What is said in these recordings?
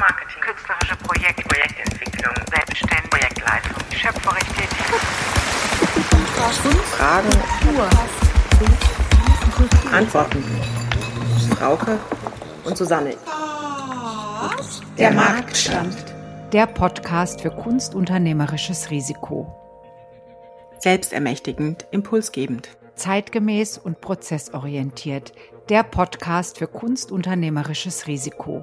Kulturmarketing, künstlerische Projekte, Projektentwicklung, Selbstständigkeit, Projektleitung, schöpferisch tätig. Fragen, Antworten. Frauke und Susanne. Der Marktstand. Der Podcast für kunstunternehmerisches Risiko. Selbstermächtigend, impulsgebend. Zeitgemäß und prozessorientiert. Der Podcast für kunstunternehmerisches Risiko.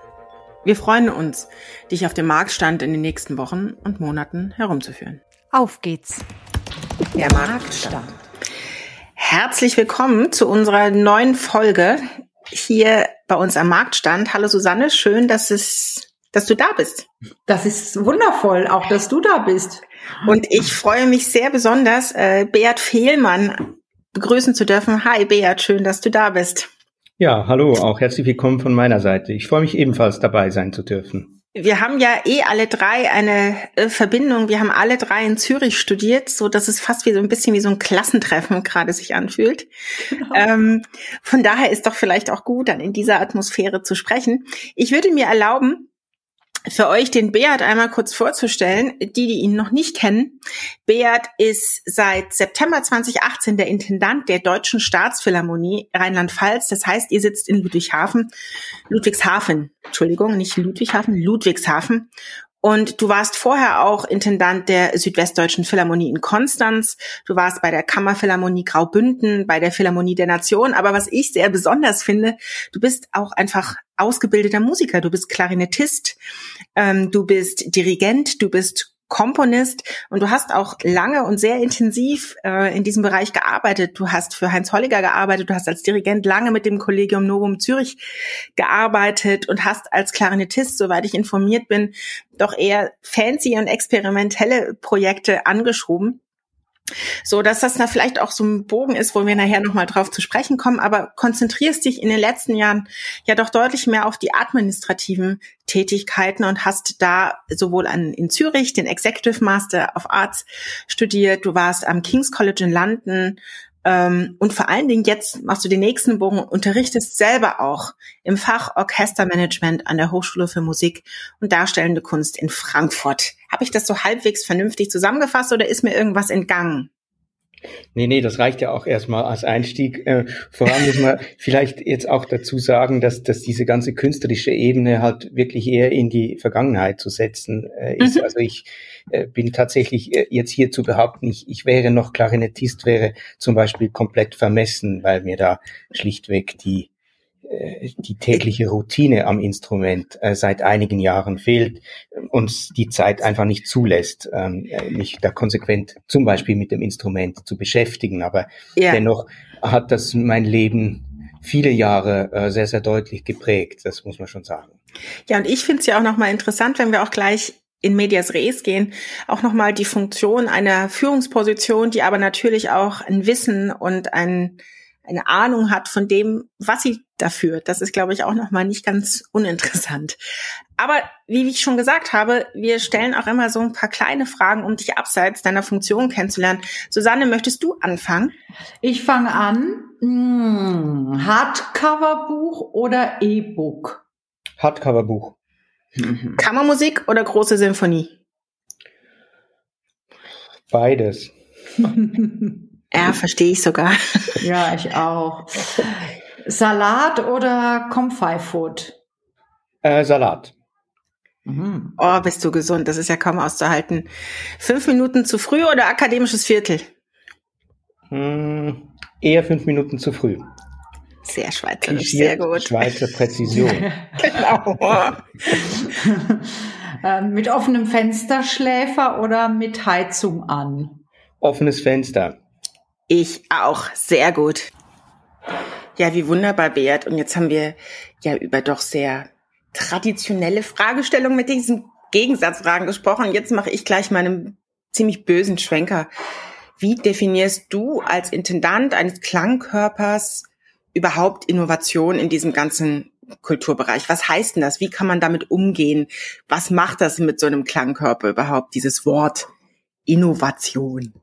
Wir freuen uns, dich auf dem Marktstand in den nächsten Wochen und Monaten herumzuführen. Auf geht's! Der Marktstand. Herzlich willkommen zu unserer neuen Folge hier bei uns am Marktstand. Hallo Susanne, schön, dass es, dass du da bist. Das ist wundervoll, auch dass du da bist. Und ich freue mich sehr besonders, äh, Beat Fehlmann begrüßen zu dürfen. Hi Beat, schön, dass du da bist. Ja, hallo, auch herzlich willkommen von meiner Seite. Ich freue mich ebenfalls dabei sein zu dürfen. Wir haben ja eh alle drei eine äh, Verbindung. Wir haben alle drei in Zürich studiert, so dass es fast wie so ein bisschen wie so ein Klassentreffen gerade sich anfühlt. Genau. Ähm, von daher ist doch vielleicht auch gut, dann in dieser Atmosphäre zu sprechen. Ich würde mir erlauben, für euch den Beat einmal kurz vorzustellen, die, die ihn noch nicht kennen. Beat ist seit September 2018 der Intendant der Deutschen Staatsphilharmonie Rheinland-Pfalz. Das heißt, ihr sitzt in Ludwigshafen, Ludwigshafen, Entschuldigung, nicht Ludwigshafen, Ludwigshafen und du warst vorher auch Intendant der Südwestdeutschen Philharmonie in Konstanz. Du warst bei der Kammerphilharmonie Graubünden, bei der Philharmonie der Nation. Aber was ich sehr besonders finde, du bist auch einfach ausgebildeter Musiker. Du bist Klarinettist, ähm, du bist Dirigent, du bist Komponist und du hast auch lange und sehr intensiv äh, in diesem Bereich gearbeitet. Du hast für Heinz Holliger gearbeitet, du hast als Dirigent lange mit dem Kollegium Novum Zürich gearbeitet und hast als Klarinettist, soweit ich informiert bin, doch eher fancy und experimentelle Projekte angeschoben. So, dass das da vielleicht auch so ein Bogen ist, wo wir nachher nochmal drauf zu sprechen kommen, aber konzentrierst dich in den letzten Jahren ja doch deutlich mehr auf die administrativen Tätigkeiten und hast da sowohl an, in Zürich den Executive Master of Arts studiert, du warst am King's College in London, und vor allen Dingen jetzt machst du den nächsten Bogen, unterrichtest selber auch im Fach Orchestermanagement an der Hochschule für Musik und Darstellende Kunst in Frankfurt. Habe ich das so halbwegs vernünftig zusammengefasst oder ist mir irgendwas entgangen? Nee, nee, das reicht ja auch erstmal als Einstieg. Äh, voran muss man vielleicht jetzt auch dazu sagen, dass, dass diese ganze künstlerische Ebene halt wirklich eher in die Vergangenheit zu setzen äh, ist. Mhm. Also ich äh, bin tatsächlich äh, jetzt hier zu behaupten, ich, ich wäre noch Klarinettist, wäre zum Beispiel komplett vermessen, weil mir da schlichtweg die die tägliche Routine am Instrument äh, seit einigen Jahren fehlt, uns die Zeit einfach nicht zulässt, ähm, mich da konsequent zum Beispiel mit dem Instrument zu beschäftigen. Aber ja. dennoch hat das mein Leben viele Jahre äh, sehr, sehr deutlich geprägt. Das muss man schon sagen. Ja, und ich finde es ja auch nochmal interessant, wenn wir auch gleich in Medias Res gehen, auch nochmal die Funktion einer Führungsposition, die aber natürlich auch ein Wissen und ein eine Ahnung hat von dem, was sie dafür. Das ist, glaube ich, auch nochmal nicht ganz uninteressant. Aber wie ich schon gesagt habe, wir stellen auch immer so ein paar kleine Fragen, um dich abseits deiner Funktion kennenzulernen. Susanne, möchtest du anfangen? Ich fange an. Hm, Hardcover-Buch oder E-Book? Hardcover-Buch. Mhm. Kammermusik oder große Symphonie? Beides. Ja, verstehe ich sogar. Ja, ich auch. Salat oder Comfy Food? Äh, Salat. Mhm. Oh, bist du gesund. Das ist ja kaum auszuhalten. Fünf Minuten zu früh oder akademisches Viertel? Hm, eher fünf Minuten zu früh. Sehr schweizerisch, sehr gut. Schweizer Präzision. genau. ähm, mit offenem Fensterschläfer oder mit Heizung an? Offenes Fenster. Ich auch, sehr gut. Ja, wie wunderbar, Beat. Und jetzt haben wir ja über doch sehr traditionelle Fragestellungen mit diesen Gegensatzfragen gesprochen. Jetzt mache ich gleich meinen ziemlich bösen Schwenker. Wie definierst du als Intendant eines Klangkörpers überhaupt Innovation in diesem ganzen Kulturbereich? Was heißt denn das? Wie kann man damit umgehen? Was macht das mit so einem Klangkörper überhaupt, dieses Wort Innovation?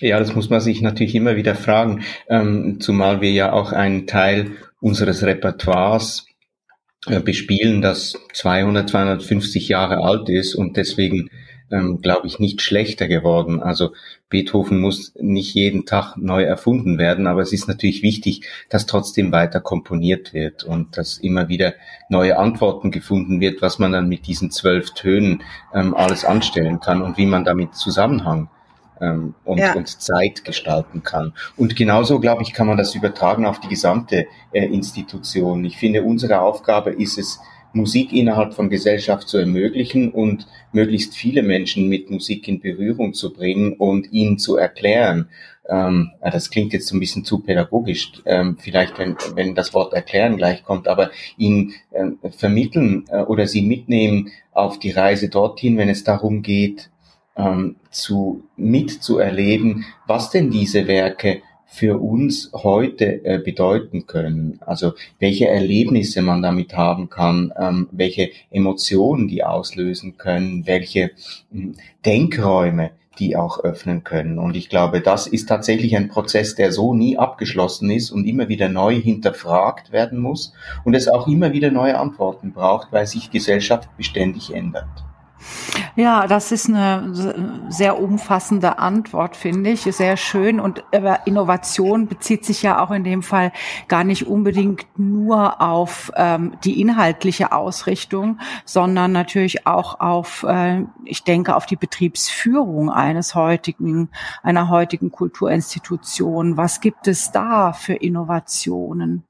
Ja, das muss man sich natürlich immer wieder fragen, ähm, zumal wir ja auch einen Teil unseres Repertoires äh, bespielen, das 200, 250 Jahre alt ist und deswegen ähm, glaube ich, nicht schlechter geworden. Also Beethoven muss nicht jeden Tag neu erfunden werden, aber es ist natürlich wichtig, dass trotzdem weiter komponiert wird und dass immer wieder neue Antworten gefunden wird, was man dann mit diesen zwölf Tönen ähm, alles anstellen kann und wie man damit Zusammenhang ähm, und, ja. und Zeit gestalten kann. Und genauso, glaube ich, kann man das übertragen auf die gesamte äh, Institution. Ich finde, unsere Aufgabe ist es, Musik innerhalb von Gesellschaft zu ermöglichen und möglichst viele Menschen mit Musik in Berührung zu bringen und ihnen zu erklären. Ähm, das klingt jetzt so ein bisschen zu pädagogisch, ähm, vielleicht wenn, wenn das Wort erklären gleich kommt, aber ihnen äh, vermitteln äh, oder sie mitnehmen auf die Reise dorthin, wenn es darum geht, ähm, zu mitzuerleben, was denn diese Werke für uns heute äh, bedeuten können. Also welche Erlebnisse man damit haben kann, ähm, welche Emotionen die auslösen können, welche äh, Denkräume die auch öffnen können. Und ich glaube, das ist tatsächlich ein Prozess, der so nie abgeschlossen ist und immer wieder neu hinterfragt werden muss und es auch immer wieder neue Antworten braucht, weil sich Gesellschaft beständig ändert. Ja, das ist eine sehr umfassende Antwort, finde ich. Sehr schön. Und Innovation bezieht sich ja auch in dem Fall gar nicht unbedingt nur auf ähm, die inhaltliche Ausrichtung, sondern natürlich auch auf, äh, ich denke, auf die Betriebsführung eines heutigen, einer heutigen Kulturinstitution. Was gibt es da für Innovationen?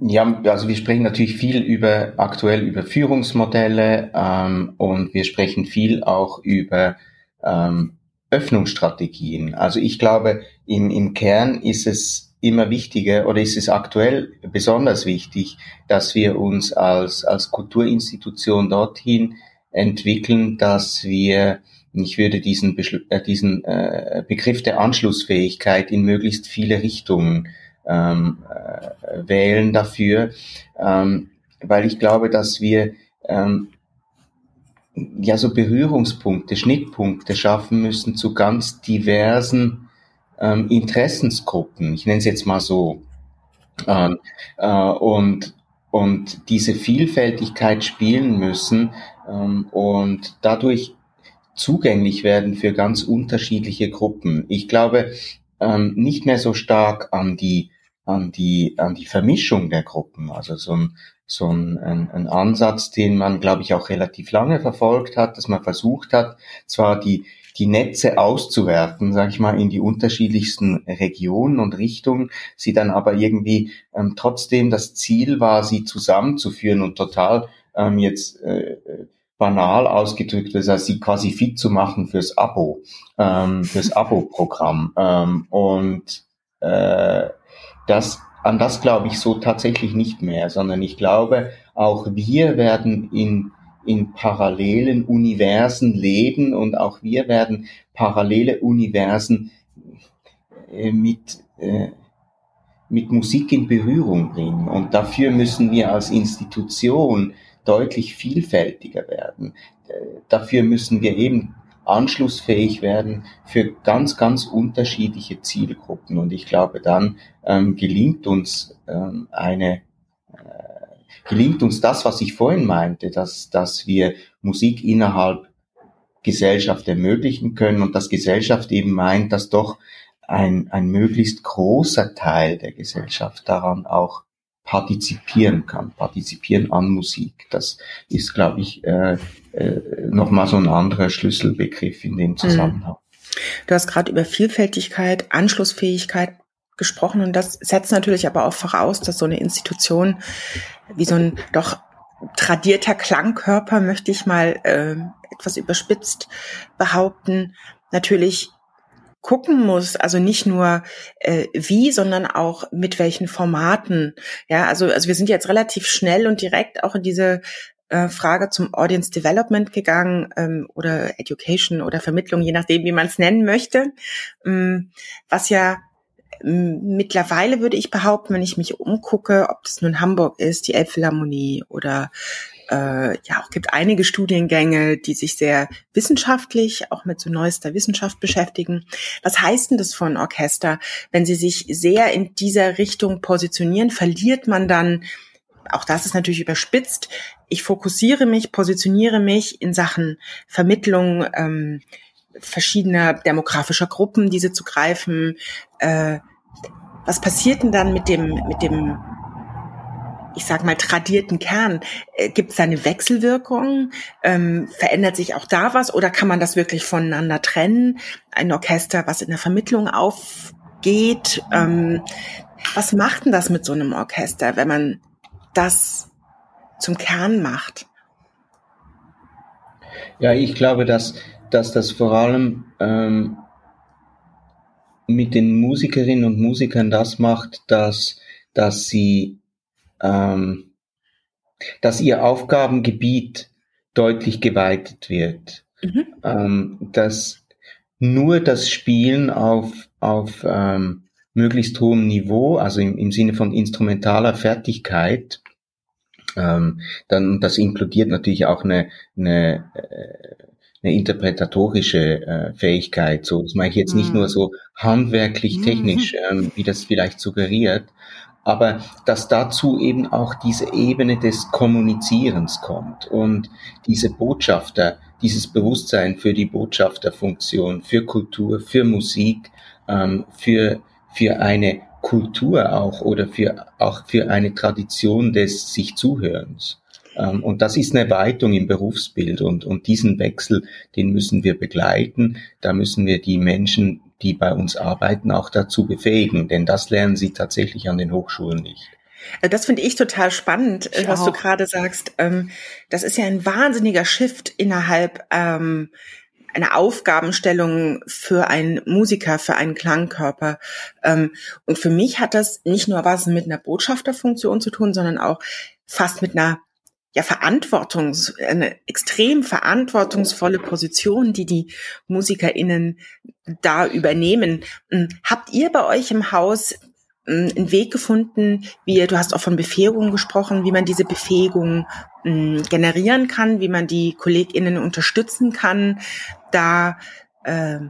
Ja, also wir sprechen natürlich viel über aktuell über Führungsmodelle ähm, und wir sprechen viel auch über ähm, Öffnungsstrategien. Also ich glaube, im, im Kern ist es immer wichtiger oder ist es aktuell besonders wichtig, dass wir uns als, als Kulturinstitution dorthin entwickeln, dass wir, ich würde diesen, äh, diesen äh, Begriff der Anschlussfähigkeit in möglichst viele Richtungen ähm, äh, wählen dafür, ähm, weil ich glaube, dass wir ähm, ja so Berührungspunkte, Schnittpunkte schaffen müssen zu ganz diversen ähm, Interessensgruppen. Ich nenne es jetzt mal so. Ähm, äh, und und diese Vielfältigkeit spielen müssen ähm, und dadurch zugänglich werden für ganz unterschiedliche Gruppen. Ich glaube ähm, nicht mehr so stark an die an die, an die Vermischung der Gruppen. Also so ein, so ein, ein, ein Ansatz, den man, glaube ich, auch relativ lange verfolgt hat, dass man versucht hat, zwar die, die Netze auszuwerfen, sage ich mal, in die unterschiedlichsten Regionen und Richtungen, sie dann aber irgendwie ähm, trotzdem das Ziel war, sie zusammenzuführen und total ähm, jetzt äh, banal ausgedrückt, das heißt, sie quasi fit zu machen fürs Abo, ähm, fürs Abo-Programm. Ähm, und äh, das, an das glaube ich so tatsächlich nicht mehr, sondern ich glaube, auch wir werden in, in parallelen Universen leben und auch wir werden parallele Universen äh, mit, äh, mit Musik in Berührung bringen. Und dafür müssen wir als Institution deutlich vielfältiger werden. Äh, dafür müssen wir eben anschlussfähig werden für ganz, ganz unterschiedliche Zielgruppen. Und ich glaube, dann ähm, gelingt uns ähm, eine, äh, gelingt uns das, was ich vorhin meinte, dass, dass wir Musik innerhalb Gesellschaft ermöglichen können und dass Gesellschaft eben meint, dass doch ein, ein möglichst großer Teil der Gesellschaft daran auch partizipieren kann, partizipieren an Musik. Das ist, glaube ich, äh, äh, nochmal so ein anderer Schlüsselbegriff in dem Zusammenhang. Du hast gerade über Vielfältigkeit, Anschlussfähigkeit gesprochen und das setzt natürlich aber auch voraus, dass so eine Institution wie so ein doch tradierter Klangkörper, möchte ich mal äh, etwas überspitzt behaupten, natürlich gucken muss, also nicht nur äh, wie, sondern auch mit welchen Formaten. Ja, also also wir sind jetzt relativ schnell und direkt auch in diese äh, Frage zum Audience Development gegangen ähm, oder Education oder Vermittlung, je nachdem, wie man es nennen möchte, ähm, was ja mittlerweile würde ich behaupten, wenn ich mich umgucke, ob das nun Hamburg ist, die Elbphilharmonie oder äh, ja, auch gibt einige Studiengänge, die sich sehr wissenschaftlich, auch mit so neuester Wissenschaft beschäftigen. Was heißt denn das von Orchester? Wenn sie sich sehr in dieser Richtung positionieren, verliert man dann, auch das ist natürlich überspitzt, ich fokussiere mich, positioniere mich in Sachen Vermittlung, ähm, verschiedener demografischer Gruppen, diese zu greifen. Äh, was passiert denn dann mit dem, mit dem, ich sag mal, tradierten Kern? Äh, Gibt es eine Wechselwirkung? Ähm, verändert sich auch da was oder kann man das wirklich voneinander trennen? Ein Orchester, was in der Vermittlung aufgeht. Ähm, was macht denn das mit so einem Orchester, wenn man das zum Kern macht? Ja, ich glaube, dass dass das vor allem ähm, mit den Musikerinnen und Musikern das macht, dass, dass sie, ähm, dass ihr Aufgabengebiet deutlich geweitet wird. Mhm. Ähm, dass nur das Spielen auf, auf ähm, möglichst hohem Niveau, also im, im Sinne von instrumentaler Fertigkeit, ähm, dann das inkludiert natürlich auch eine, eine äh, eine interpretatorische äh, Fähigkeit. So, das meine ich jetzt nicht nur mhm. so handwerklich, mhm. technisch, ähm, wie das vielleicht suggeriert, aber dass dazu eben auch diese Ebene des Kommunizierens kommt und diese Botschafter, dieses Bewusstsein für die Botschafterfunktion, für Kultur, für Musik, ähm, für, für eine Kultur auch oder für, auch für eine Tradition des sich Zuhörens. Ähm, und das ist eine Weitung im Berufsbild und, und diesen Wechsel, den müssen wir begleiten. Da müssen wir die Menschen, die bei uns arbeiten, auch dazu befähigen, denn das lernen sie tatsächlich an den Hochschulen nicht. Äh, das finde ich total spannend, ich was auch. du gerade sagst. Ähm, das ist ja ein wahnsinniger Shift innerhalb ähm, einer Aufgabenstellung für einen Musiker, für einen Klangkörper. Und für mich hat das nicht nur was mit einer Botschafterfunktion zu tun, sondern auch fast mit einer ja Verantwortungs, eine extrem verantwortungsvolle Position, die die MusikerInnen da übernehmen. Hm, habt ihr bei euch im Haus einen Weg gefunden, wie du hast auch von Befähigung gesprochen, wie man diese Befähigung hm, generieren kann, wie man die KollegInnen unterstützen kann, da äh,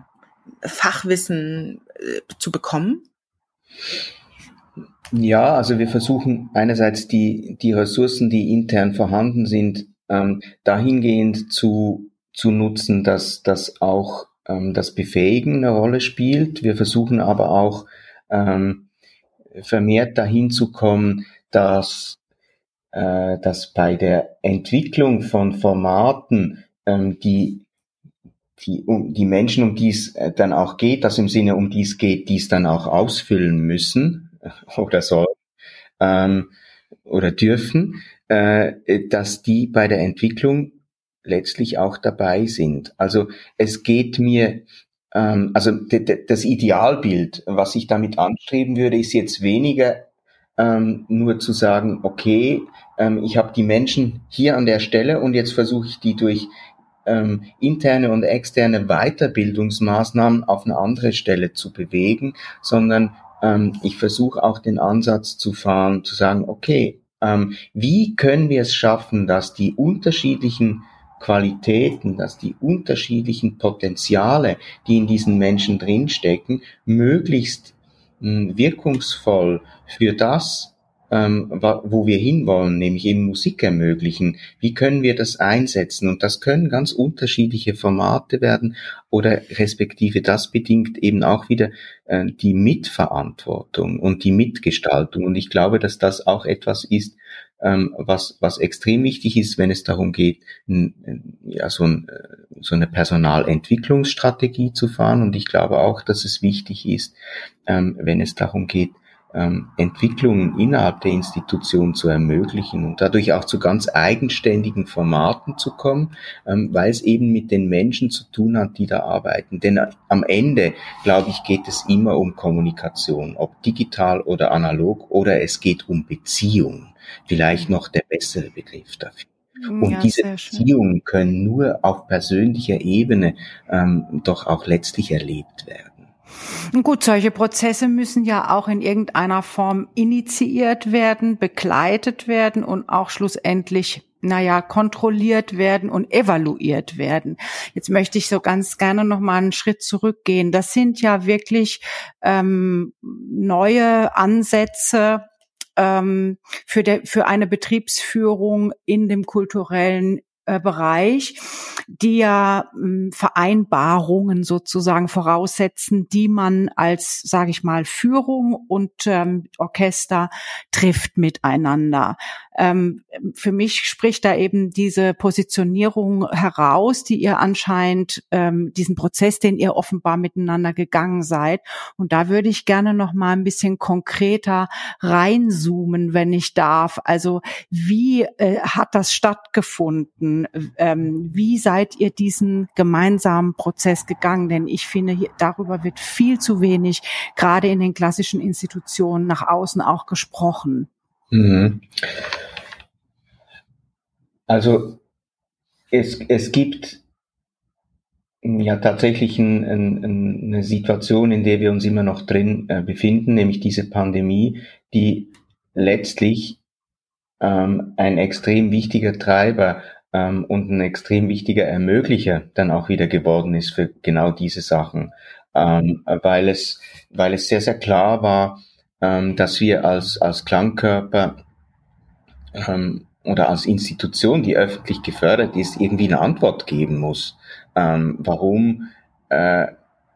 Fachwissen äh, zu bekommen? Ja, also wir versuchen einerseits die, die Ressourcen, die intern vorhanden sind, ähm, dahingehend zu, zu nutzen, dass, dass auch ähm, das Befähigen eine Rolle spielt. Wir versuchen aber auch ähm, vermehrt dahin zu kommen, dass, äh, dass bei der Entwicklung von Formaten ähm, die die, um, die Menschen, um die es äh, dann auch geht, das im Sinne, um die es geht, die es dann auch ausfüllen müssen, oder sollen ähm, oder dürfen, äh, dass die bei der Entwicklung letztlich auch dabei sind. Also es geht mir, ähm, also das Idealbild, was ich damit anstreben würde, ist jetzt weniger ähm, nur zu sagen, okay, ähm, ich habe die Menschen hier an der Stelle und jetzt versuche ich die durch ähm, interne und externe Weiterbildungsmaßnahmen auf eine andere Stelle zu bewegen, sondern ähm, ich versuche auch den Ansatz zu fahren, zu sagen, okay, ähm, wie können wir es schaffen, dass die unterschiedlichen Qualitäten, dass die unterschiedlichen Potenziale, die in diesen Menschen drinstecken, möglichst hm, wirkungsvoll für das ähm, wo wir hinwollen, nämlich eben Musik ermöglichen. Wie können wir das einsetzen? Und das können ganz unterschiedliche Formate werden oder respektive das bedingt eben auch wieder äh, die Mitverantwortung und die Mitgestaltung. Und ich glaube, dass das auch etwas ist, was, was extrem wichtig ist, wenn es darum geht, ja, so, ein, äh, so eine Personalentwicklungsstrategie zu fahren. Und ich glaube auch, dass es wichtig ist, ähm, wenn es darum geht, ähm, Entwicklungen innerhalb der Institution zu ermöglichen und dadurch auch zu ganz eigenständigen Formaten zu kommen, ähm, weil es eben mit den Menschen zu tun hat, die da arbeiten. Denn am Ende, glaube ich, geht es immer um Kommunikation, ob digital oder analog, oder es geht um Beziehung. Vielleicht noch der bessere Begriff dafür. Und ja, diese Beziehungen können nur auf persönlicher Ebene ähm, doch auch letztlich erlebt werden. Gut, solche Prozesse müssen ja auch in irgendeiner Form initiiert werden, begleitet werden und auch schlussendlich naja, kontrolliert werden und evaluiert werden. Jetzt möchte ich so ganz gerne noch mal einen Schritt zurückgehen. Das sind ja wirklich ähm, neue Ansätze ähm, für, der, für eine Betriebsführung in dem kulturellen äh, Bereich, die ja äh, Vereinbarungen sozusagen voraussetzen, die man als, sage ich mal, Führung und ähm, Orchester trifft miteinander. Ähm, für mich spricht da eben diese Positionierung heraus, die ihr anscheinend, ähm, diesen Prozess, den ihr offenbar miteinander gegangen seid. Und da würde ich gerne noch mal ein bisschen konkreter reinzoomen, wenn ich darf. Also wie äh, hat das stattgefunden? Ähm, wie seid ihr diesen gemeinsamen Prozess gegangen? Denn ich finde, hier, darüber wird viel zu wenig, gerade in den klassischen Institutionen nach außen auch gesprochen. Mhm. Also es, es gibt ja tatsächlich ein, ein, eine Situation, in der wir uns immer noch drin äh, befinden, nämlich diese Pandemie, die letztlich ähm, ein extrem wichtiger Treiber ähm, und ein extrem wichtiger Ermöglicher dann auch wieder geworden ist für genau diese Sachen, ähm, weil es weil es sehr sehr klar war, ähm, dass wir als als Klangkörper ähm, oder als Institution, die öffentlich gefördert ist, irgendwie eine Antwort geben muss. Ähm, warum äh,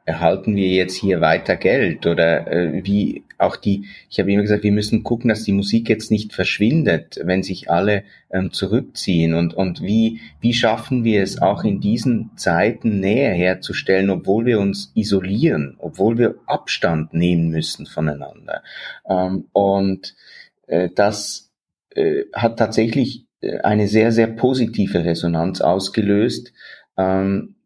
erhalten wir jetzt hier weiter Geld oder äh, wie auch die, ich habe immer gesagt, wir müssen gucken, dass die Musik jetzt nicht verschwindet, wenn sich alle ähm, zurückziehen und, und wie, wie schaffen wir es auch in diesen Zeiten Nähe herzustellen, obwohl wir uns isolieren, obwohl wir Abstand nehmen müssen voneinander. Ähm, und äh, das äh, hat tatsächlich äh, eine sehr, sehr positive Resonanz ausgelöst. Ähm,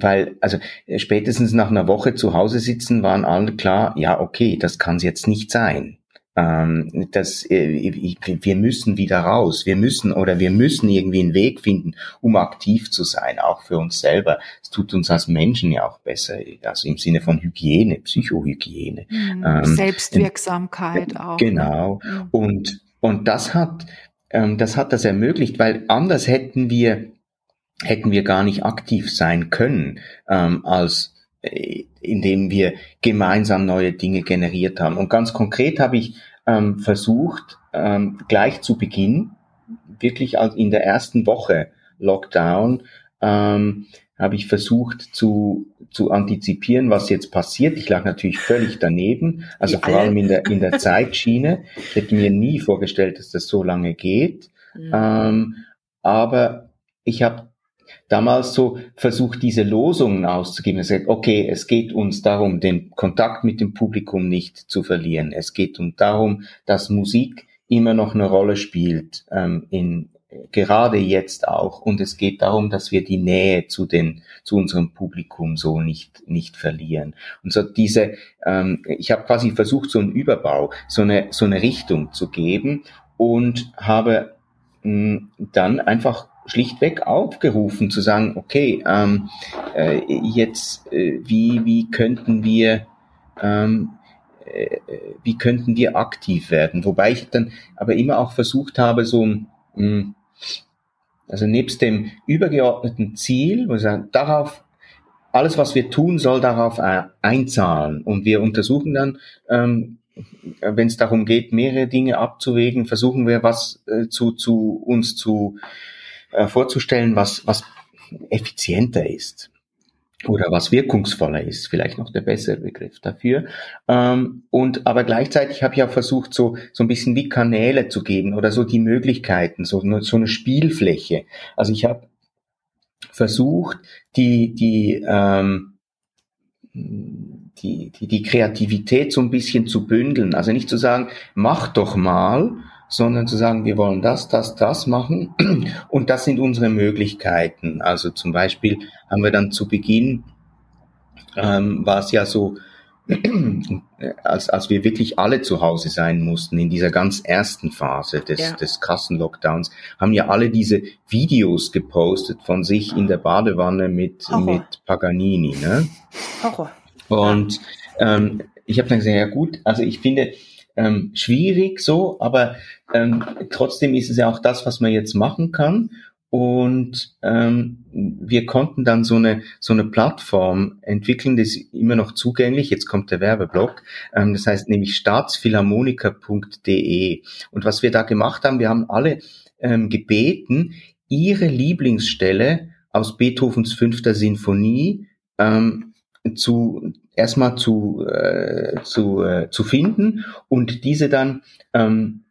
weil, also äh, spätestens nach einer Woche zu Hause sitzen, waren alle klar, ja, okay, das kann es jetzt nicht sein. Ähm, das, äh, wir müssen wieder raus, wir müssen oder wir müssen irgendwie einen Weg finden, um aktiv zu sein, auch für uns selber. Es tut uns als Menschen ja auch besser, also im Sinne von Hygiene, Psychohygiene. Mhm, ähm, Selbstwirksamkeit äh, auch. Ne? Genau. Ne? Und und das hat, ähm, das hat das ermöglicht, weil anders hätten wir, hätten wir gar nicht aktiv sein können, ähm, als äh, indem wir gemeinsam neue Dinge generiert haben. Und ganz konkret habe ich ähm, versucht, ähm, gleich zu Beginn, wirklich in der ersten Woche Lockdown, ähm, habe ich versucht zu, zu antizipieren, was jetzt passiert. Ich lag natürlich völlig daneben, also vor allem in der, in der Zeitschiene. Ich hätte mir nie vorgestellt, dass das so lange geht. Mhm. Ähm, aber ich habe damals so versucht, diese Losungen auszugeben. Ich gesagt, okay, es geht uns darum, den Kontakt mit dem Publikum nicht zu verlieren. Es geht um darum, dass Musik immer noch eine Rolle spielt ähm, in, gerade jetzt auch. Und es geht darum, dass wir die Nähe zu den, zu unserem Publikum so nicht, nicht verlieren. Und so diese, ähm, ich habe quasi versucht, so einen Überbau, so eine, so eine Richtung zu geben und habe mh, hm, dann einfach schlichtweg aufgerufen zu sagen, okay, ähm, äh, jetzt, äh, wie, wie könnten wir, ähm, äh, wie könnten wir aktiv werden? Wobei ich dann aber immer auch versucht habe, so mh, hm, also nebst dem übergeordneten Ziel, wo wir sagen, darauf, alles was wir tun, soll darauf einzahlen. Und wir untersuchen dann, ähm, wenn es darum geht, mehrere Dinge abzuwägen, versuchen wir was äh, zu, zu uns zu äh, vorzustellen, was, was effizienter ist oder was wirkungsvoller ist, vielleicht noch der bessere Begriff dafür. Ähm, und aber gleichzeitig habe ich auch versucht, so so ein bisschen wie Kanäle zu geben oder so die Möglichkeiten, so so eine Spielfläche. Also ich habe versucht, die die ähm, die, die, die Kreativität so ein bisschen zu bündeln. Also nicht zu sagen, mach doch mal, sondern zu sagen, wir wollen das, das, das machen und das sind unsere Möglichkeiten. Also zum Beispiel haben wir dann zu Beginn, ähm, war es ja so, als, als wir wirklich alle zu Hause sein mussten in dieser ganz ersten Phase des, ja. des krassen Lockdowns, haben ja alle diese Videos gepostet von sich in der Badewanne mit, mit Paganini. Ne? Horror. Und ähm, ich habe dann gesagt, ja gut, also ich finde ähm, schwierig so, aber ähm, trotzdem ist es ja auch das, was man jetzt machen kann. Und ähm, wir konnten dann so eine so eine Plattform entwickeln, die ist immer noch zugänglich. Jetzt kommt der Werbeblock. Ähm, das heißt nämlich staatsphilharmoniker.de. Und was wir da gemacht haben, wir haben alle ähm, gebeten, ihre Lieblingsstelle aus Beethovens fünfter Sinfonie ähm, zu erstmal zu, äh, zu, äh, zu finden und diese dann ähm,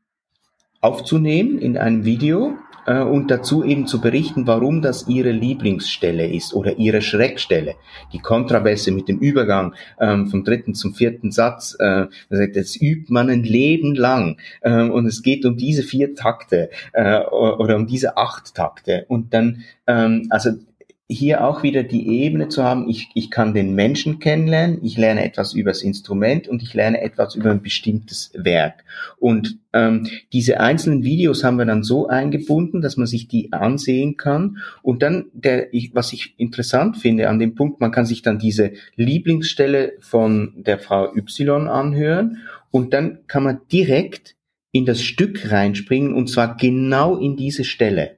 aufzunehmen in einem Video äh, und dazu eben zu berichten, warum das ihre Lieblingsstelle ist oder ihre Schreckstelle. Die Kontrabässe mit dem Übergang ähm, vom dritten zum vierten Satz, äh, das übt man ein Leben lang äh, und es geht um diese vier Takte äh, oder um diese acht Takte und dann, ähm, also hier auch wieder die Ebene zu haben, ich, ich kann den Menschen kennenlernen, ich lerne etwas über das Instrument und ich lerne etwas über ein bestimmtes Werk. Und ähm, diese einzelnen Videos haben wir dann so eingebunden, dass man sich die ansehen kann. Und dann, der, ich, was ich interessant finde an dem Punkt, man kann sich dann diese Lieblingsstelle von der Frau Y anhören und dann kann man direkt in das Stück reinspringen und zwar genau in diese Stelle.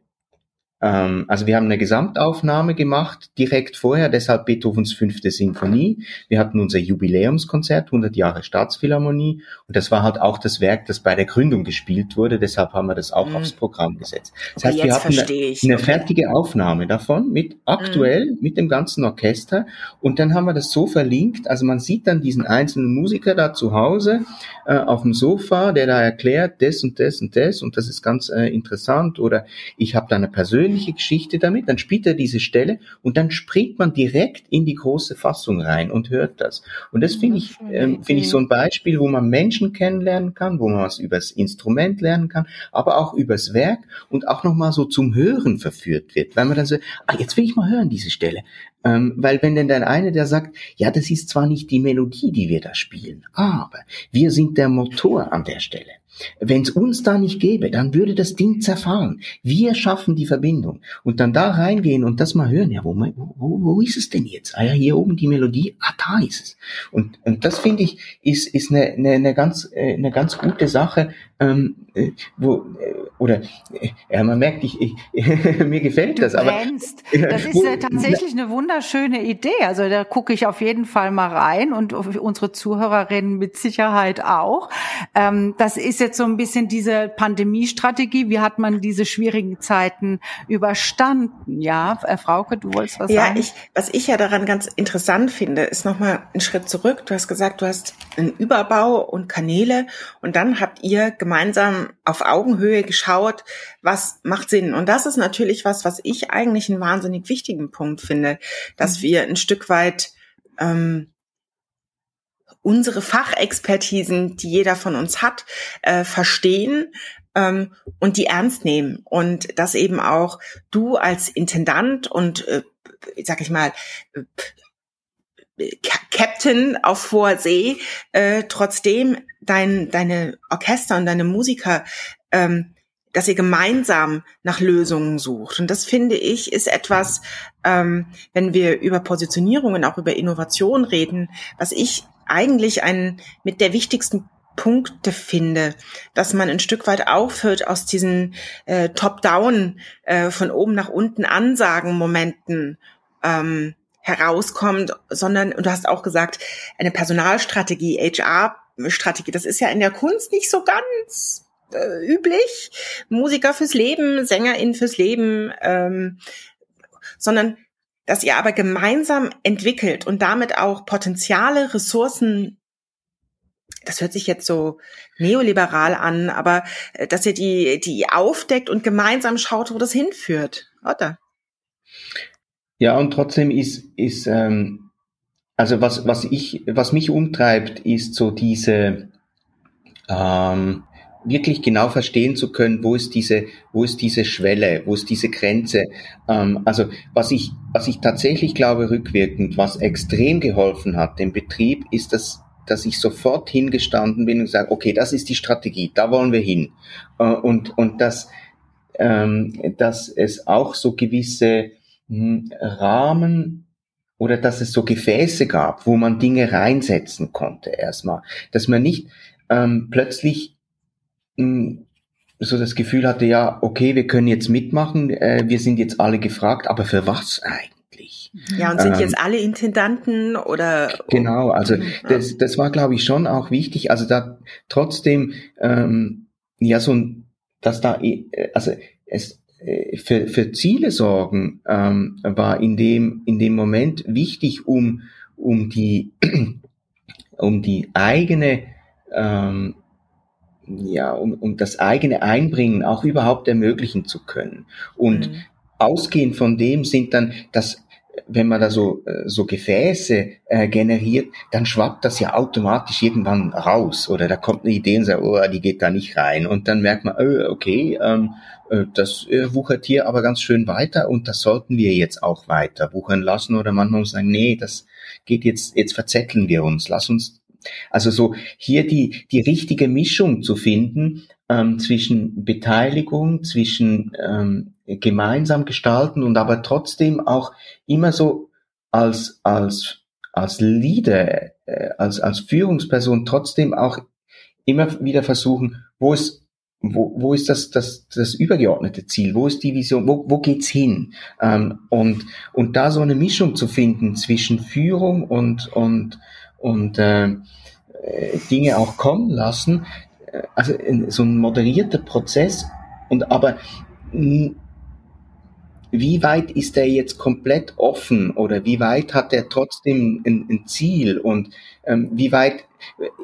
Ähm, also wir haben eine Gesamtaufnahme gemacht, direkt vorher, deshalb Beethovens fünfte Sinfonie. Wir hatten unser Jubiläumskonzert, 100 Jahre Staatsphilharmonie, und das war halt auch das Werk, das bei der Gründung gespielt wurde, deshalb haben wir das auch mhm. aufs Programm gesetzt. Das heißt, wir hatten eine, eine, fertige Aufnahme davon, mit aktuell, mhm. mit dem ganzen Orchester, und dann haben wir das so verlinkt, also man sieht dann diesen einzelnen Musiker da zu Hause, äh, auf dem Sofa, der da erklärt, das und das und das, und das ist ganz äh, interessant, oder ich habe da eine persönliche persönliche Geschichte damit, dann spielt er diese Stelle und dann springt man direkt in die große Fassung rein und hört das. Und das finde ich, ähm, finde ich so ein Beispiel, wo man Menschen kennenlernen kann, wo man was übers Instrument lernen kann, aber auch übers Werk und auch nochmal so zum Hören verführt wird, weil man dann so, ah, jetzt will ich mal hören, diese Stelle. Ähm, weil wenn denn dann einer, der sagt, ja, das ist zwar nicht die Melodie, die wir da spielen, aber wir sind der Motor an der Stelle. Wenn es uns da nicht gäbe, dann würde das Ding zerfallen. Wir schaffen die Verbindung. Und dann da reingehen und das mal hören. Ja, wo, wo, wo ist es denn jetzt? Ah ja, hier oben die Melodie. Ah, da ist es. Und, und das finde ich, ist, ist eine, eine, eine, ganz, äh, eine ganz gute Sache, ähm, äh, wo, äh, oder, äh, ja, man merkt, ich, ich mir gefällt du das. Aber, das ist äh, tatsächlich eine wunderschöne Idee. Also da gucke ich auf jeden Fall mal rein und unsere Zuhörerinnen mit Sicherheit auch. Ähm, das ist jetzt so ein bisschen diese Pandemiestrategie. Wie hat man diese schwierigen Zeiten überstanden? Ja, äh, Frauke, du wolltest was ja, sagen? Ja, ich, was ich ja daran ganz interessant finde, ist nochmal ein Schritt zurück. Du hast gesagt, du hast einen Überbau und Kanäle und dann habt ihr gemeinsam auf Augenhöhe geschaut, was macht Sinn. Und das ist natürlich was, was ich eigentlich einen wahnsinnig wichtigen Punkt finde, dass mhm. wir ein Stück weit ähm, unsere Fachexpertisen, die jeder von uns hat, äh, verstehen ähm, und die ernst nehmen. Und dass eben auch du als Intendant und, äh, sag ich mal, äh, Captain auf hoher See, äh, trotzdem dein, deine Orchester und deine Musiker ähm, dass ihr gemeinsam nach Lösungen sucht. Und das finde ich ist etwas, ähm, wenn wir über Positionierungen, auch über Innovation reden, was ich eigentlich einen mit der wichtigsten Punkte finde, dass man ein Stück weit aufhört aus diesen äh, Top-Down äh, von oben nach unten Ansagen-Momenten ähm, herauskommt, sondern, und du hast auch gesagt, eine Personalstrategie, HR Strategie. Das ist ja in der Kunst nicht so ganz äh, üblich. Musiker fürs Leben, Sängerin fürs Leben, ähm, sondern dass ihr aber gemeinsam entwickelt und damit auch Potenziale, Ressourcen das hört sich jetzt so neoliberal an, aber äh, dass ihr die, die aufdeckt und gemeinsam schaut, wo das hinführt, oder? Ja, und trotzdem ist, ist ähm, also was, was ich, was mich umtreibt, ist so diese ähm, wirklich genau verstehen zu können, wo ist diese, wo ist diese Schwelle, wo ist diese Grenze. Ähm, also was ich, was ich tatsächlich glaube, rückwirkend, was extrem geholfen hat dem Betrieb, ist das dass ich sofort hingestanden bin und gesagt, okay, das ist die Strategie, da wollen wir hin. Äh, und, und dass, ähm, dass es auch so gewisse Rahmen oder dass es so Gefäße gab, wo man Dinge reinsetzen konnte erstmal. Dass man nicht ähm, plötzlich mh, hm, so das Gefühl hatte, ja, okay, wir können jetzt mitmachen, äh, wir sind jetzt alle gefragt, aber für was eigentlich? Ja, und sind ähm, jetzt alle Intendanten oder? Genau, also das, das war, glaube ich, schon auch wichtig. Also da trotzdem, ähm, ja, so ein, dass da, äh, also es für, für Ziele sorgen ähm, war in dem in dem Moment wichtig, um um die um die eigene ähm, ja um, um das eigene Einbringen auch überhaupt ermöglichen zu können und mhm. ausgehend von dem sind dann das wenn man da so, äh, so Gefäße äh, generiert, dann schwappt das ja automatisch irgendwann raus. Oder da kommt eine Idee und sagt, oh, die geht da nicht rein. Und dann merkt man, oh, okay, ähm, äh, das wuchert hier aber ganz schön weiter und das sollten wir jetzt auch weiter wuchern lassen. Oder manchmal muss man sagen, nee, das geht jetzt, jetzt verzetteln wir uns. Lass uns also so hier die, die richtige Mischung zu finden ähm, zwischen Beteiligung, zwischen ähm, gemeinsam gestalten und aber trotzdem auch immer so als, als, als Leader, äh, als, als Führungsperson trotzdem auch immer wieder versuchen, wo ist, wo, wo ist das, das, das übergeordnete Ziel? Wo ist die Vision? Wo, wo geht's hin? Ähm, und, und da so eine Mischung zu finden zwischen Führung und, und, und äh, Dinge auch kommen lassen, äh, also so ein moderierter Prozess und aber wie weit ist er jetzt komplett offen oder wie weit hat er trotzdem ein, ein Ziel? Und ähm, wie weit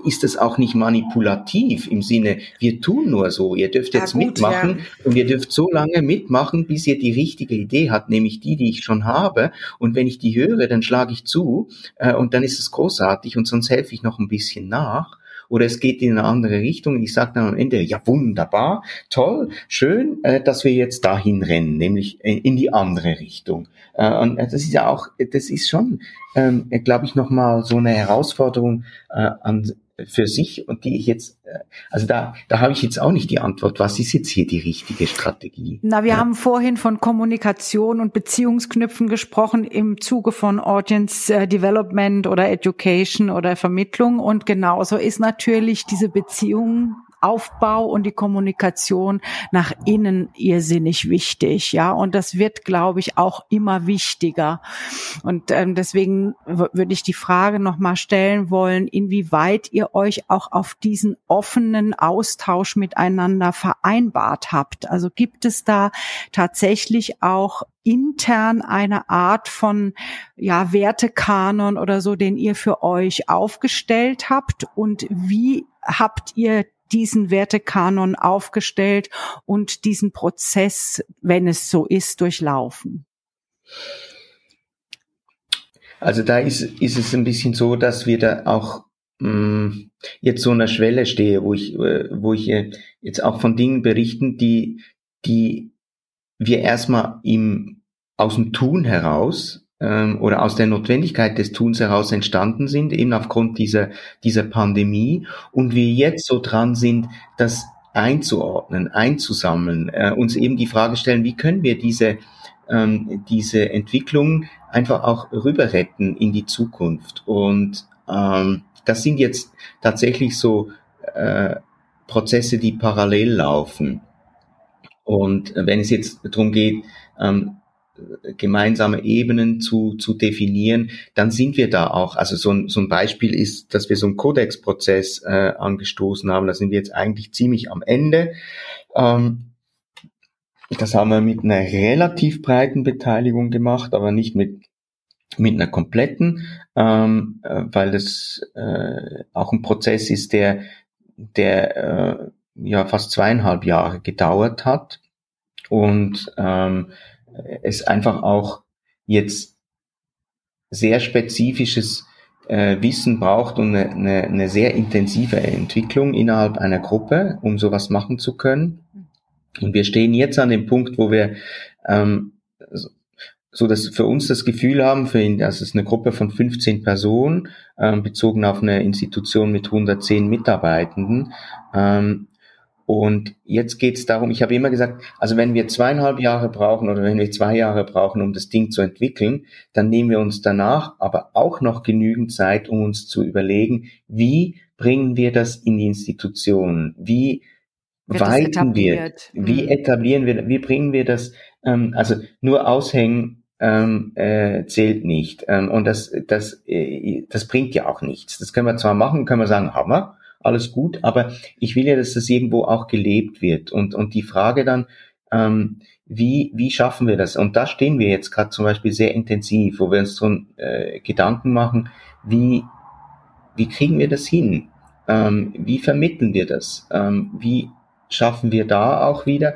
ist es auch nicht manipulativ im Sinne, wir tun nur so, ihr dürft jetzt gut, mitmachen ja. und ihr dürft so lange mitmachen, bis ihr die richtige Idee habt, nämlich die, die ich schon habe. Und wenn ich die höre, dann schlage ich zu äh, und dann ist es großartig und sonst helfe ich noch ein bisschen nach oder es geht in eine andere Richtung. Ich sage dann am Ende, ja wunderbar, toll, schön, äh, dass wir jetzt dahin rennen, nämlich in die andere Richtung. Äh, und das ist ja auch, das ist schon, ähm, glaube ich, nochmal so eine Herausforderung äh, an für sich und die ich jetzt, äh, also da, da habe ich jetzt auch nicht die Antwort, was ist jetzt hier die richtige Strategie? Na, wir ja. haben vorhin von Kommunikation und Beziehungsknüpfen gesprochen im Zuge von Audience äh, Development oder Education oder Vermittlung und genauso ist natürlich diese Beziehung Aufbau und die Kommunikation nach innen irrsinnig wichtig, ja. Und das wird, glaube ich, auch immer wichtiger. Und ähm, deswegen würde ich die Frage nochmal stellen wollen, inwieweit ihr euch auch auf diesen offenen Austausch miteinander vereinbart habt. Also gibt es da tatsächlich auch intern eine Art von ja Wertekanon oder so, den ihr für euch aufgestellt habt und wie habt ihr diesen Wertekanon aufgestellt und diesen Prozess, wenn es so ist, durchlaufen? Also da ist, ist es ein bisschen so, dass wir da auch mh, mm, jetzt so einer Schwelle stehe, wo ich, wo ich jetzt auch von Dingen berichten, die, die wir erstmal im, aus dem Tun heraus ähm, oder aus der Notwendigkeit des Tuns heraus entstanden sind, eben aufgrund dieser, dieser Pandemie und wir jetzt so dran sind, das einzuordnen, einzusammeln, äh, uns eben die Frage stellen, wie können wir diese, ähm, diese Entwicklung einfach auch rüber retten in die Zukunft. Und ähm, das sind jetzt tatsächlich so äh, Prozesse, die parallel laufen. Und wenn es jetzt darum geht, ähm, gemeinsame Ebenen zu, zu definieren, dann sind wir da auch. Also so ein, so ein Beispiel ist, dass wir so einen Codex-Prozess äh, angestoßen haben. Da sind wir jetzt eigentlich ziemlich am Ende. Ähm, das haben wir mit einer relativ breiten Beteiligung gemacht, aber nicht mit mit einer kompletten, ähm, äh, weil das äh, auch ein Prozess ist, der der äh, ja fast zweieinhalb Jahre gedauert hat und ähm, es einfach auch jetzt sehr spezifisches äh, Wissen braucht und eine, eine, eine sehr intensive Entwicklung innerhalb einer Gruppe, um sowas machen zu können. Und wir stehen jetzt an dem Punkt, wo wir ähm, so dass für uns das Gefühl haben, für ihn, das ist eine Gruppe von 15 Personen, ähm, bezogen auf eine Institution mit 110 Mitarbeitenden. Ähm, und jetzt geht es darum, ich habe immer gesagt, also wenn wir zweieinhalb Jahre brauchen oder wenn wir zwei Jahre brauchen, um das Ding zu entwickeln, dann nehmen wir uns danach aber auch noch genügend Zeit, um uns zu überlegen, wie bringen wir das in die Institution? Wie Wird weiten wir? Wie hm. etablieren wir? Wie bringen wir das? Ähm, also nur aushängen ähm, äh, zählt nicht. Ähm, und das, das, äh, das bringt ja auch nichts. Das können wir zwar machen, können wir sagen, haben wir alles gut, aber ich will ja, dass das irgendwo auch gelebt wird. Und, und die Frage dann, ähm, wie, wie schaffen wir das? Und da stehen wir jetzt gerade zum Beispiel sehr intensiv, wo wir uns so äh, Gedanken machen, wie, wie kriegen wir das hin? Ähm, wie vermitteln wir das? Ähm, wie schaffen wir da auch wieder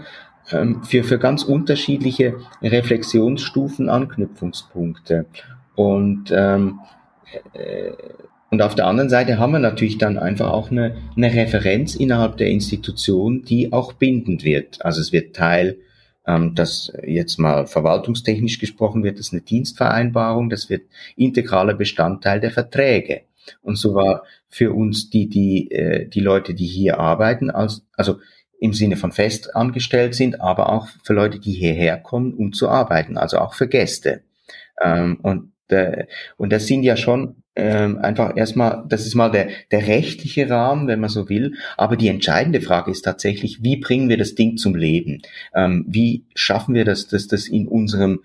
ähm, für, für ganz unterschiedliche Reflexionsstufen Anknüpfungspunkte? Und ähm, äh, und auf der anderen Seite haben wir natürlich dann einfach auch eine, eine Referenz innerhalb der Institution, die auch bindend wird. Also es wird Teil, ähm, das jetzt mal verwaltungstechnisch gesprochen wird, das eine Dienstvereinbarung, das wird integraler Bestandteil der Verträge. Und so war für uns die, die, äh, die Leute, die hier arbeiten, als, also im Sinne von fest angestellt sind, aber auch für Leute, die hierher kommen, um zu arbeiten, also auch für Gäste. Ähm, und, äh, und das sind ja schon ähm, einfach erstmal, das ist mal der, der rechtliche Rahmen, wenn man so will. Aber die entscheidende Frage ist tatsächlich, wie bringen wir das Ding zum Leben? Ähm, wie schaffen wir das, dass das in unserem,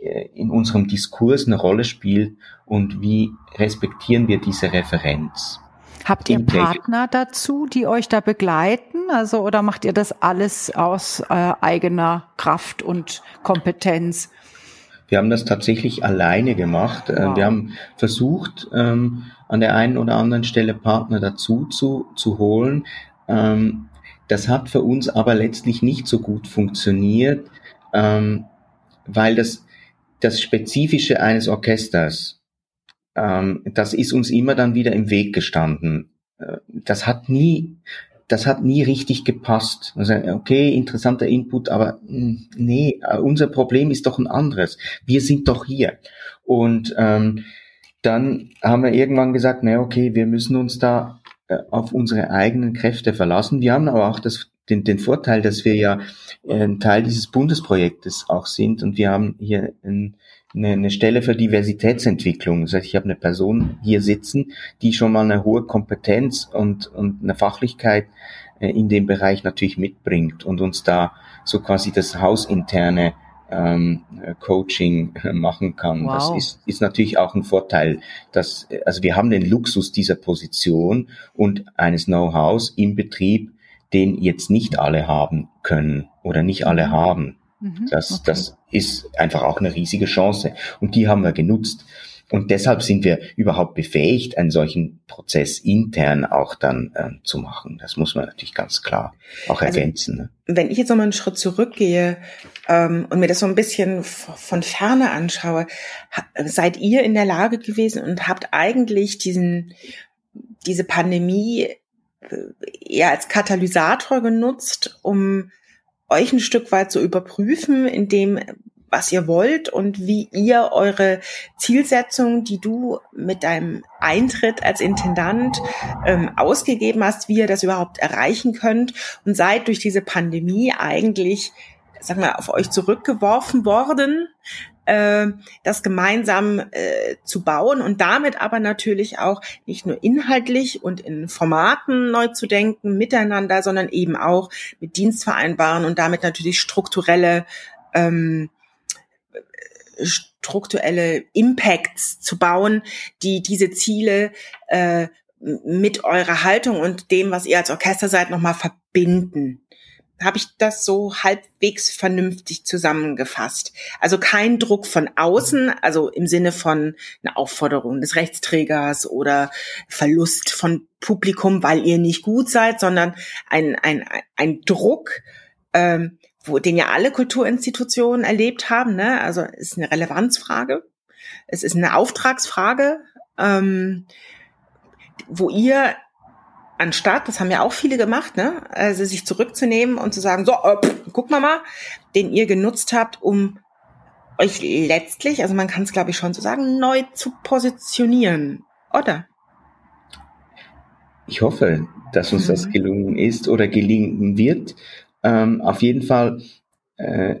äh, in unserem Diskurs eine Rolle spielt und wie respektieren wir diese Referenz? Habt ihr Partner dazu, die euch da begleiten? Also, oder macht ihr das alles aus äh, eigener Kraft und Kompetenz? Wir haben das tatsächlich alleine gemacht. Äh, wow. Wir haben versucht, ähm, an der einen oder anderen Stelle Partner dazu zu, zu holen. Ähm, das hat für uns aber letztlich nicht so gut funktioniert, ähm, weil das, das Spezifische eines Orchesters, ähm, das ist uns immer dann wieder im Weg gestanden. Äh, das hat nie das hat nie richtig gepasst. Also, okay, interessanter Input, aber hm, nee, äh, unser Problem ist doch ein anderes. Wir sind doch hier. Und ähm, dann haben wir irgendwann gesagt, na okay, wir müssen uns da äh, auf unsere eigenen Kräfte verlassen. Wir haben aber auch das, den, den Vorteil, dass wir ja äh, Teil dieses Bundesprojektes auch sind und wir haben hier ein, eine, eine Stelle für Diversitätsentwicklung. Das heißt, ich habe eine Person hier sitzen, die schon mal eine hohe Kompetenz und, und eine Fachlichkeit äh, in dem Bereich natürlich mitbringt und uns da so quasi das hausinterne ähm, Coaching machen kann. Wow. Das ist, ist natürlich auch ein Vorteil, dass, also wir haben den Luxus dieser Position und eines Know-hows im Betrieb, den jetzt nicht alle haben können oder nicht alle mhm. haben. Mhm, das, okay. das ist einfach auch eine riesige Chance. Und die haben wir genutzt. Und deshalb sind wir überhaupt befähigt, einen solchen Prozess intern auch dann äh, zu machen. Das muss man natürlich ganz klar auch also, ergänzen. Ne? Wenn ich jetzt nochmal einen Schritt zurückgehe ähm, und mir das so ein bisschen von ferne anschaue, seid ihr in der Lage gewesen und habt eigentlich diesen, diese Pandemie äh, eher als Katalysator genutzt, um euch ein Stück weit zu überprüfen, in dem, was ihr wollt und wie ihr eure Zielsetzung, die du mit deinem Eintritt als Intendant ähm, ausgegeben hast, wie ihr das überhaupt erreichen könnt und seid durch diese Pandemie eigentlich, sag mal, auf euch zurückgeworfen worden, äh, das gemeinsam äh, zu bauen und damit aber natürlich auch nicht nur inhaltlich und in Formaten neu zu denken miteinander, sondern eben auch mit Dienstvereinbaren und damit natürlich strukturelle ähm, strukturelle Impacts zu bauen, die diese Ziele äh, mit eurer Haltung und dem, was ihr als Orchester seid, nochmal verbinden. Habe ich das so halbwegs vernünftig zusammengefasst? Also kein Druck von außen, also im Sinne von einer Aufforderung des Rechtsträgers oder Verlust von Publikum, weil ihr nicht gut seid, sondern ein, ein, ein Druck, ähm, wo, den ja alle Kulturinstitutionen erlebt haben. Ne? Also ist eine Relevanzfrage, es ist eine Auftragsfrage. Ähm, wo ihr anstatt, das haben ja auch viele gemacht, ne, also sich zurückzunehmen und zu sagen, so, äh, guck mal mal, den ihr genutzt habt, um euch letztlich, also man kann es glaube ich schon so sagen, neu zu positionieren, oder? Ich hoffe, dass uns mhm. das gelungen ist oder gelingen wird. Ähm, auf jeden Fall, äh,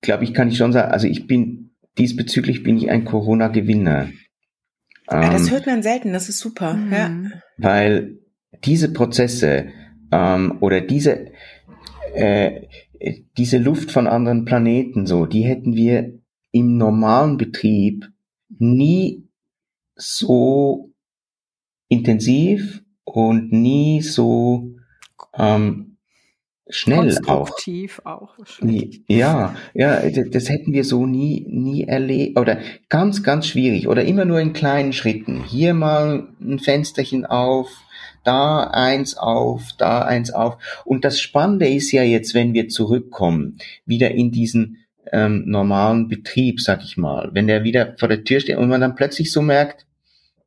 glaube ich, kann ich schon sagen, also ich bin diesbezüglich bin ich ein Corona-Gewinner. Ja, das ähm, hört man selten, das ist super. Mhm. Ja. Weil diese Prozesse ähm, oder diese, äh, diese Luft von anderen Planeten, so, die hätten wir im normalen Betrieb nie so intensiv und nie so ähm, schnell Konstruktiv auch. auch ja, ja, das hätten wir so nie, nie erlebt oder ganz, ganz schwierig oder immer nur in kleinen Schritten. Hier mal ein Fensterchen auf, da eins auf, da eins auf. Und das Spannende ist ja jetzt, wenn wir zurückkommen, wieder in diesen ähm, normalen Betrieb, sag ich mal, wenn der wieder vor der Tür steht und man dann plötzlich so merkt,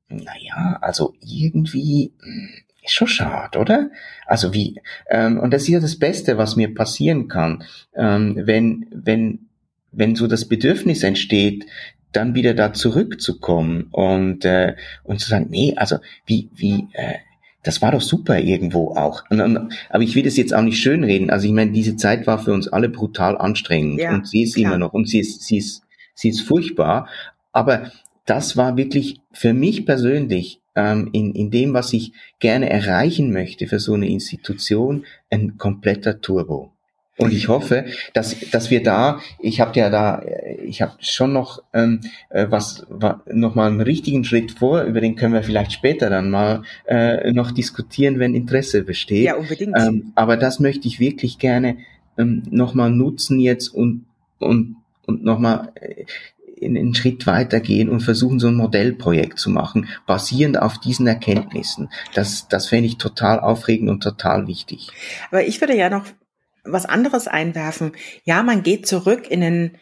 naja, also irgendwie, hm, ist schon schade, oder? Also wie, ähm, und das ist ja das Beste, was mir passieren kann, ähm, wenn, wenn, wenn so das Bedürfnis entsteht, dann wieder da zurückzukommen und, äh, und zu sagen, nee, also wie, wie, äh, das war doch super irgendwo auch. Und, und, aber ich will das jetzt auch nicht schönreden. Also ich meine, diese Zeit war für uns alle brutal anstrengend ja, und sie ist klar. immer noch und sie ist, sie ist, sie ist furchtbar. Aber das war wirklich für mich persönlich ähm, in, in dem, was ich gerne erreichen möchte für so eine Institution, ein kompletter Turbo. Und ich hoffe, dass, dass wir da, ich habe ja da, ich habe schon noch ähm, äh, was, was noch mal einen richtigen Schritt vor, über den können wir vielleicht später dann mal äh, noch diskutieren, wenn Interesse besteht. Ja, unbedingt. Ähm, aber das möchte ich wirklich gerne ähm, noch mal nutzen jetzt und und und noch mal äh, einen Schritt weitergehen und versuchen, so ein Modellprojekt zu machen, basierend auf diesen Erkenntnissen. Das, das fände ich total aufregend und total wichtig. Aber ich würde ja noch was anderes einwerfen. Ja, man geht zurück in den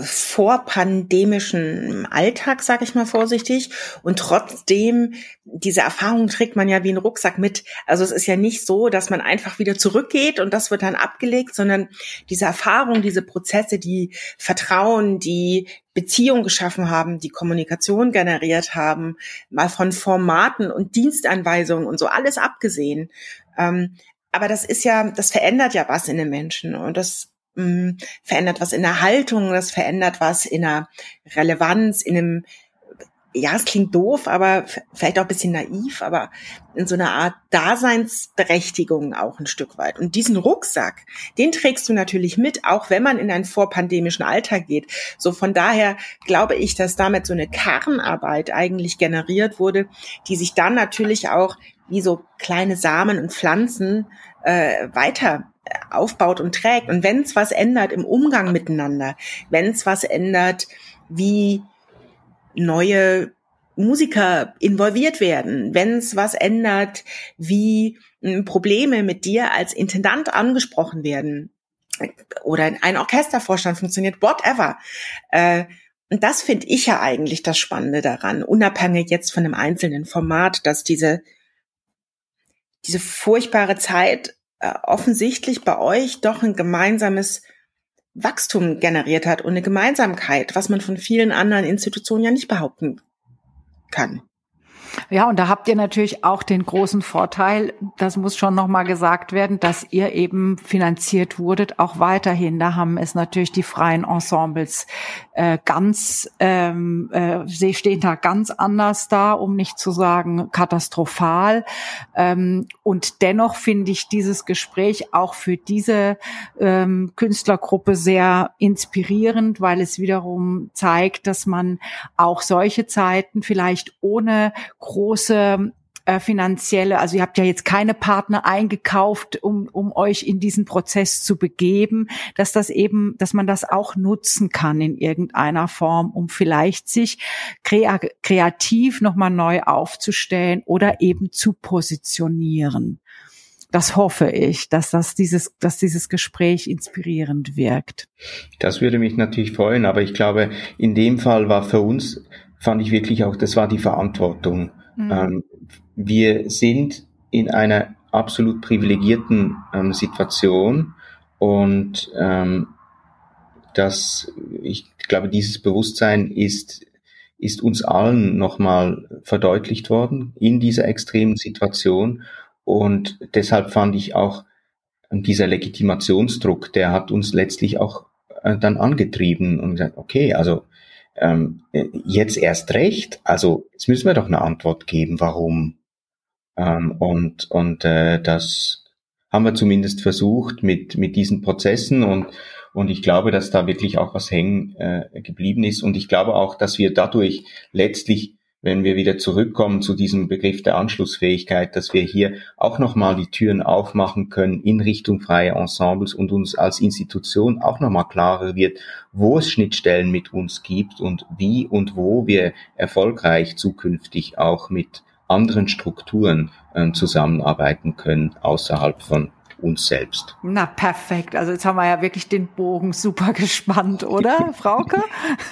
vorpandemischen Alltag, sage ich mal vorsichtig. Und trotzdem, diese Erfahrung trägt man ja wie ein Rucksack mit. Also es ist ja nicht so, dass man einfach wieder zurückgeht und das wird dann abgelegt, sondern diese Erfahrung, diese Prozesse, die Vertrauen, die Beziehung geschaffen haben, die Kommunikation generiert haben, mal von Formaten und Dienstanweisungen und so alles abgesehen. Ähm, aber das ist ja, das verändert ja was in den Menschen und das mh, mm, verändert was in der Haltung, das verändert was in der Relevanz, in einem, ja, es klingt doof, aber vielleicht auch ein bisschen naiv, aber in so einer Art Daseinsberechtigung auch ein Stück weit. Und diesen Rucksack, den trägst du natürlich mit, auch wenn man in einen vorpandemischen Alltag geht. So von daher glaube ich, dass damit so eine Kernarbeit eigentlich generiert wurde, die sich dann natürlich auch wie so kleine Samen und Pflanzen äh, weiter aufbaut und trägt. Und wenn es was ändert im Umgang miteinander, wenn es was ändert, wie neue Musiker involviert werden, wenn es was ändert, wie hm, Probleme mit dir als Intendant angesprochen werden oder ein Orchestervorstand funktioniert, whatever. Äh, und das finde ich ja eigentlich das Spannende daran, unabhängig jetzt von einem einzelnen Format, dass diese, diese furchtbare Zeit äh, offensichtlich bei euch doch ein gemeinsames Wachstum generiert hat und eine Gemeinsamkeit, was man von vielen anderen Institutionen ja nicht behaupten kann. Ja, und da habt ihr natürlich auch den großen Vorteil, das muss schon nochmal gesagt werden, dass ihr eben finanziert wurdet, auch weiterhin. Da haben es natürlich die freien Ensembles äh, ganz, ähm, äh, sie stehen da ganz anders da, um nicht zu sagen katastrophal. Ähm, und dennoch finde ich dieses Gespräch auch für diese ähm, Künstlergruppe sehr inspirierend, weil es wiederum zeigt, dass man auch solche Zeiten vielleicht ohne große äh, finanzielle, also ihr habt ja jetzt keine Partner eingekauft, um, um euch in diesen Prozess zu begeben, dass das eben, dass man das auch nutzen kann in irgendeiner Form, um vielleicht sich krea kreativ nochmal neu aufzustellen oder eben zu positionieren. Das hoffe ich, dass das dieses, dass dieses Gespräch inspirierend wirkt. Das würde mich natürlich freuen, aber ich glaube, in dem Fall war für uns, fand ich wirklich auch, das war die Verantwortung Mhm. Ähm, wir sind in einer absolut privilegierten ähm, Situation und ähm, das, ich glaube, dieses Bewusstsein ist, ist uns allen nochmal verdeutlicht worden in dieser extremen Situation und deshalb fand ich auch dieser Legitimationsdruck, der hat uns letztlich auch äh, dann angetrieben und gesagt, okay, also ähm, jetzt erst recht, also jetzt müssen wir doch eine Antwort geben, warum. Ähm, und und äh, das haben wir zumindest versucht mit, mit diesen Prozessen und, und ich glaube, dass da wirklich auch was hängen äh, geblieben ist. Und ich glaube auch, dass wir dadurch letztlich wenn wir wieder zurückkommen zu diesem Begriff der Anschlussfähigkeit, dass wir hier auch nochmal die Türen aufmachen können in Richtung freie Ensembles und uns als Institution auch nochmal klarer wird, wo es Schnittstellen mit uns gibt und wie und wo wir erfolgreich zukünftig auch mit anderen Strukturen äh, zusammenarbeiten können außerhalb von uns selbst. Na perfekt. Also jetzt haben wir ja wirklich den Bogen super gespannt, oder, Frauke?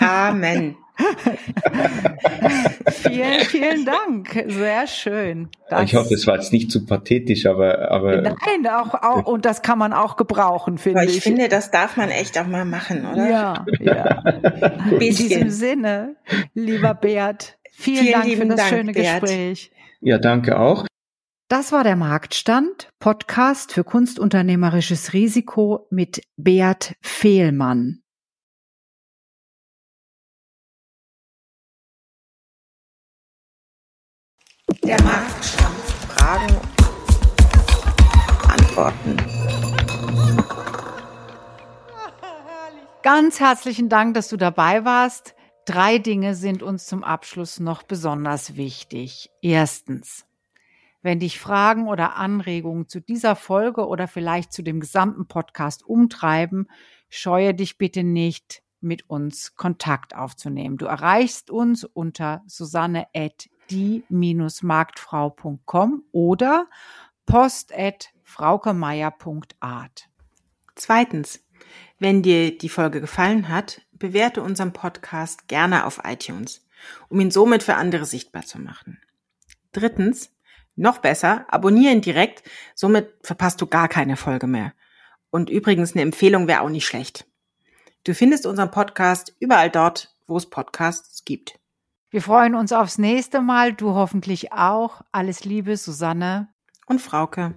Amen. vielen, vielen Dank. Sehr schön. Das ich hoffe, es war jetzt nicht zu pathetisch, aber, aber. Nein, auch, auch, und das kann man auch gebrauchen, finde ich. Ich finde, das darf man echt auch mal machen, oder? Ja, ja. In diesem Sinne, lieber Beat, vielen, vielen Dank für das Dank, schöne Beat. Gespräch. Ja, danke auch. Das war der Marktstand, Podcast für kunstunternehmerisches Risiko mit Beat Fehlmann. Der Marktstand. Fragen, Antworten. Ganz herzlichen Dank, dass du dabei warst. Drei Dinge sind uns zum Abschluss noch besonders wichtig. Erstens, wenn dich Fragen oder Anregungen zu dieser Folge oder vielleicht zu dem gesamten Podcast umtreiben, scheue dich bitte nicht, mit uns Kontakt aufzunehmen. Du erreichst uns unter susanne die-marktfrau.com oder post at fraukemeier.art. Zweitens, wenn dir die Folge gefallen hat, bewerte unseren Podcast gerne auf iTunes, um ihn somit für andere sichtbar zu machen. Drittens, noch besser, abonniere ihn direkt, somit verpasst du gar keine Folge mehr. Und übrigens, eine Empfehlung wäre auch nicht schlecht. Du findest unseren Podcast überall dort, wo es Podcasts gibt. Wir freuen uns aufs nächste Mal, du hoffentlich auch. Alles Liebe, Susanne und Frauke.